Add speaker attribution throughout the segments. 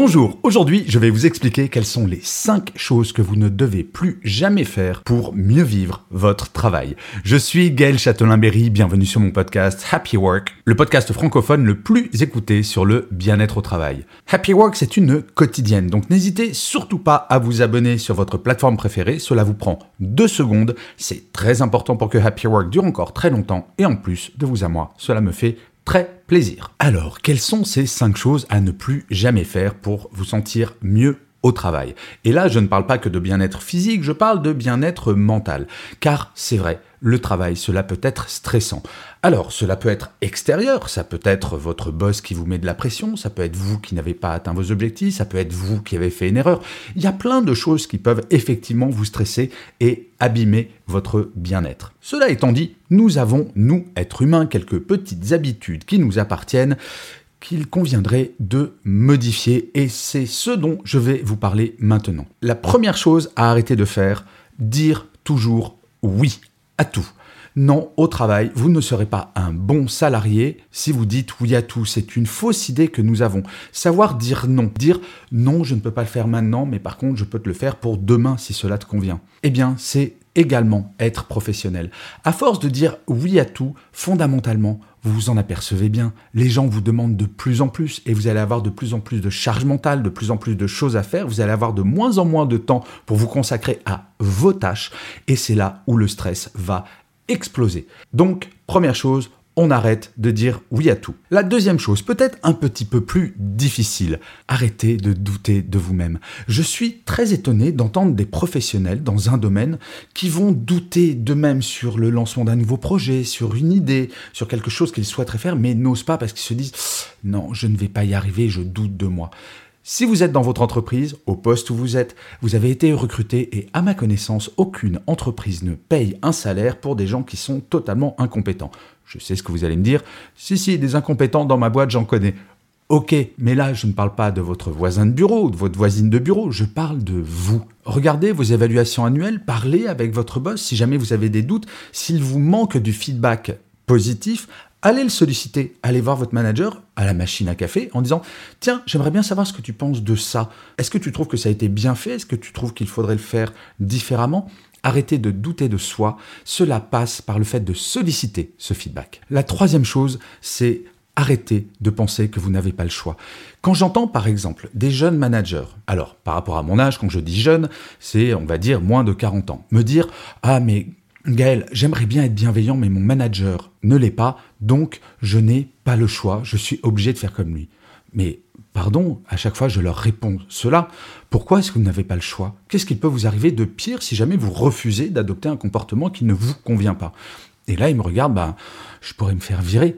Speaker 1: Bonjour, aujourd'hui je vais vous expliquer quelles sont les 5 choses que vous ne devez plus jamais faire pour mieux vivre votre travail. Je suis Gaël Châtelain-Berry, bienvenue sur mon podcast Happy Work, le podcast francophone le plus écouté sur le bien-être au travail. Happy Work c'est une quotidienne, donc n'hésitez surtout pas à vous abonner sur votre plateforme préférée, cela vous prend 2 secondes, c'est très important pour que Happy Work dure encore très longtemps. Et en plus de vous à moi, cela me fait très plaisir. Alors, quelles sont ces cinq choses à ne plus jamais faire pour vous sentir mieux au travail. Et là, je ne parle pas que de bien-être physique, je parle de bien-être mental. Car c'est vrai, le travail, cela peut être stressant. Alors, cela peut être extérieur, ça peut être votre boss qui vous met de la pression, ça peut être vous qui n'avez pas atteint vos objectifs, ça peut être vous qui avez fait une erreur. Il y a plein de choses qui peuvent effectivement vous stresser et abîmer votre bien-être. Cela étant dit, nous avons, nous, êtres humains, quelques petites habitudes qui nous appartiennent qu'il conviendrait de modifier et c'est ce dont je vais vous parler maintenant. La première chose à arrêter de faire, dire toujours oui à tout. Non, au travail, vous ne serez pas un bon salarié si vous dites oui à tout. C'est une fausse idée que nous avons. Savoir dire non. Dire non, je ne peux pas le faire maintenant, mais par contre, je peux te le faire pour demain si cela te convient. Eh bien, c'est également être professionnel. À force de dire oui à tout, fondamentalement, vous vous en apercevez bien, les gens vous demandent de plus en plus et vous allez avoir de plus en plus de charge mentale, de plus en plus de choses à faire, vous allez avoir de moins en moins de temps pour vous consacrer à vos tâches et c'est là où le stress va exploser. Donc, première chose, on arrête de dire oui à tout. La deuxième chose, peut-être un petit peu plus difficile, arrêtez de douter de vous-même. Je suis très étonné d'entendre des professionnels dans un domaine qui vont douter d'eux-mêmes sur le lancement d'un nouveau projet, sur une idée, sur quelque chose qu'ils souhaiteraient faire, mais n'osent pas parce qu'ils se disent non, je ne vais pas y arriver, je doute de moi. Si vous êtes dans votre entreprise, au poste où vous êtes, vous avez été recruté et à ma connaissance, aucune entreprise ne paye un salaire pour des gens qui sont totalement incompétents. Je sais ce que vous allez me dire. Si, si, des incompétents dans ma boîte, j'en connais. Ok, mais là, je ne parle pas de votre voisin de bureau ou de votre voisine de bureau, je parle de vous. Regardez vos évaluations annuelles, parlez avec votre boss si jamais vous avez des doutes, s'il vous manque du feedback positif, allez le solliciter, allez voir votre manager à la machine à café en disant Tiens, j'aimerais bien savoir ce que tu penses de ça. Est-ce que tu trouves que ça a été bien fait? Est-ce que tu trouves qu'il faudrait le faire différemment? Arrêtez de douter de soi. Cela passe par le fait de solliciter ce feedback. La troisième chose, c'est arrêter de penser que vous n'avez pas le choix. Quand j'entends par exemple des jeunes managers, alors par rapport à mon âge, quand je dis jeune, c'est on va dire moins de 40 ans, me dire Ah mais Gaël, j'aimerais bien être bienveillant, mais mon manager ne l'est pas, donc je n'ai pas le choix, je suis obligé de faire comme lui. Mais pardon, à chaque fois je leur réponds cela. Pourquoi est-ce que vous n'avez pas le choix? Qu'est-ce qui peut vous arriver de pire si jamais vous refusez d'adopter un comportement qui ne vous convient pas? Et là, ils me regardent, bah, je pourrais me faire virer.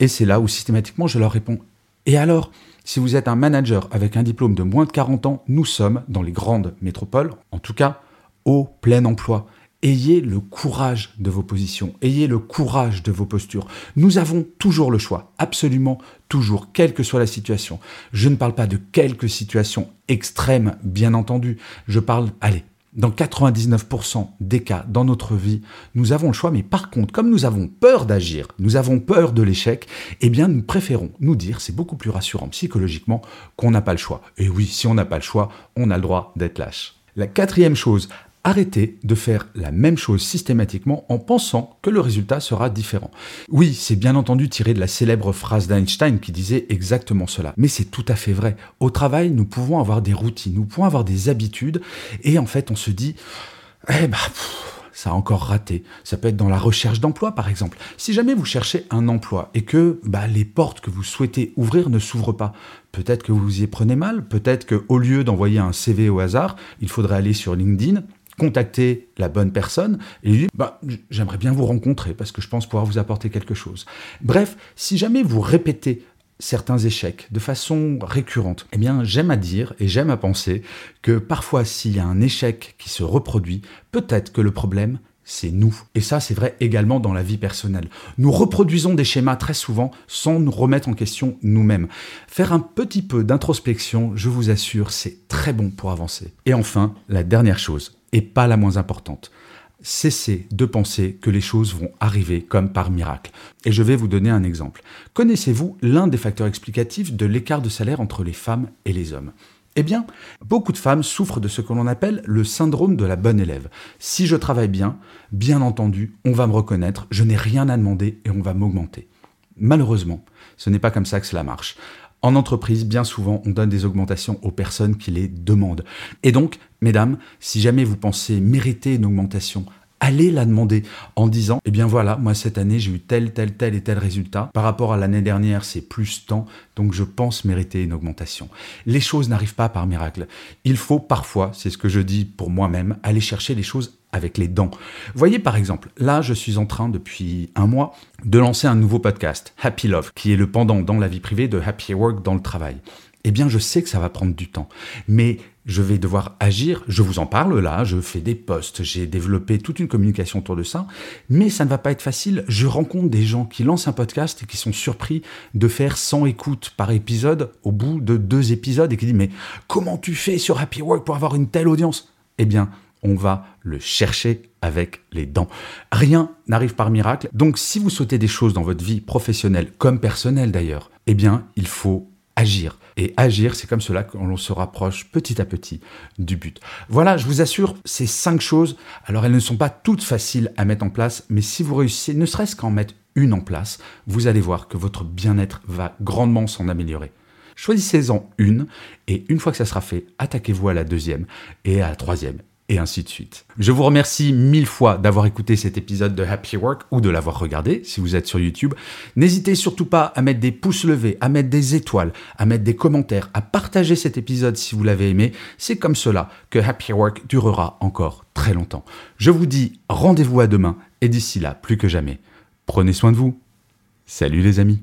Speaker 1: Et c'est là où systématiquement je leur réponds. Et alors, si vous êtes un manager avec un diplôme de moins de 40 ans, nous sommes dans les grandes métropoles, en tout cas, au plein emploi. Ayez le courage de vos positions, ayez le courage de vos postures. Nous avons toujours le choix, absolument toujours, quelle que soit la situation. Je ne parle pas de quelques situations extrêmes, bien entendu. Je parle, allez, dans 99% des cas dans notre vie, nous avons le choix, mais par contre, comme nous avons peur d'agir, nous avons peur de l'échec, eh bien, nous préférons nous dire, c'est beaucoup plus rassurant psychologiquement, qu'on n'a pas le choix. Et oui, si on n'a pas le choix, on a le droit d'être lâche. La quatrième chose, Arrêtez de faire la même chose systématiquement en pensant que le résultat sera différent. Oui, c'est bien entendu tiré de la célèbre phrase d'Einstein qui disait exactement cela. Mais c'est tout à fait vrai. Au travail, nous pouvons avoir des routines, nous pouvons avoir des habitudes, et en fait, on se dit, eh ben, ça a encore raté. Ça peut être dans la recherche d'emploi, par exemple. Si jamais vous cherchez un emploi et que bah, les portes que vous souhaitez ouvrir ne s'ouvrent pas, peut-être que vous vous y prenez mal, peut-être qu'au lieu d'envoyer un CV au hasard, il faudrait aller sur LinkedIn contacter la bonne personne et lui dire bah, j'aimerais bien vous rencontrer parce que je pense pouvoir vous apporter quelque chose. Bref, si jamais vous répétez certains échecs de façon récurrente, eh bien j'aime à dire et j'aime à penser que parfois s'il y a un échec qui se reproduit, peut-être que le problème c'est nous. Et ça, c'est vrai également dans la vie personnelle. Nous reproduisons des schémas très souvent sans nous remettre en question nous-mêmes. Faire un petit peu d'introspection, je vous assure, c'est très bon pour avancer. Et enfin, la dernière chose, et pas la moins importante. cessez de penser que les choses vont arriver comme par miracle. Et je vais vous donner un exemple. Connaissez-vous l'un des facteurs explicatifs de l'écart de salaire entre les femmes et les hommes? Eh bien, beaucoup de femmes souffrent de ce que l'on appelle le syndrome de la bonne élève. Si je travaille bien, bien entendu, on va me reconnaître, je n'ai rien à demander et on va m'augmenter. Malheureusement, ce n'est pas comme ça que cela marche. En entreprise, bien souvent, on donne des augmentations aux personnes qui les demandent. Et donc, mesdames, si jamais vous pensez mériter une augmentation, allez la demander en disant, eh bien voilà, moi cette année j'ai eu tel, tel, tel et tel résultat. Par rapport à l'année dernière, c'est plus tant, donc je pense mériter une augmentation. Les choses n'arrivent pas par miracle. Il faut parfois, c'est ce que je dis pour moi-même, aller chercher les choses avec les dents. Voyez par exemple, là je suis en train depuis un mois de lancer un nouveau podcast, Happy Love, qui est le pendant dans la vie privée de Happy Work dans le travail. Eh bien je sais que ça va prendre du temps, mais je vais devoir agir, je vous en parle là, je fais des posts, j'ai développé toute une communication autour de ça, mais ça ne va pas être facile. Je rencontre des gens qui lancent un podcast et qui sont surpris de faire 100 écoutes par épisode au bout de deux épisodes et qui disent mais comment tu fais sur Happy Work pour avoir une telle audience? Eh bien, on va le chercher avec les dents. Rien n'arrive par miracle. Donc si vous souhaitez des choses dans votre vie professionnelle, comme personnelle d'ailleurs, eh bien, il faut agir. Et agir, c'est comme cela qu'on se rapproche petit à petit du but. Voilà, je vous assure, ces cinq choses, alors elles ne sont pas toutes faciles à mettre en place, mais si vous réussissez, ne serait-ce qu'en mettre une en place, vous allez voir que votre bien-être va grandement s'en améliorer. Choisissez-en une, et une fois que ça sera fait, attaquez-vous à la deuxième, et à la troisième, et ainsi de suite. Je vous remercie mille fois d'avoir écouté cet épisode de Happy Work ou de l'avoir regardé si vous êtes sur YouTube. N'hésitez surtout pas à mettre des pouces levés, à mettre des étoiles, à mettre des commentaires, à partager cet épisode si vous l'avez aimé. C'est comme cela que Happy Work durera encore très longtemps. Je vous dis rendez-vous à demain et d'ici là, plus que jamais, prenez soin de vous. Salut les amis.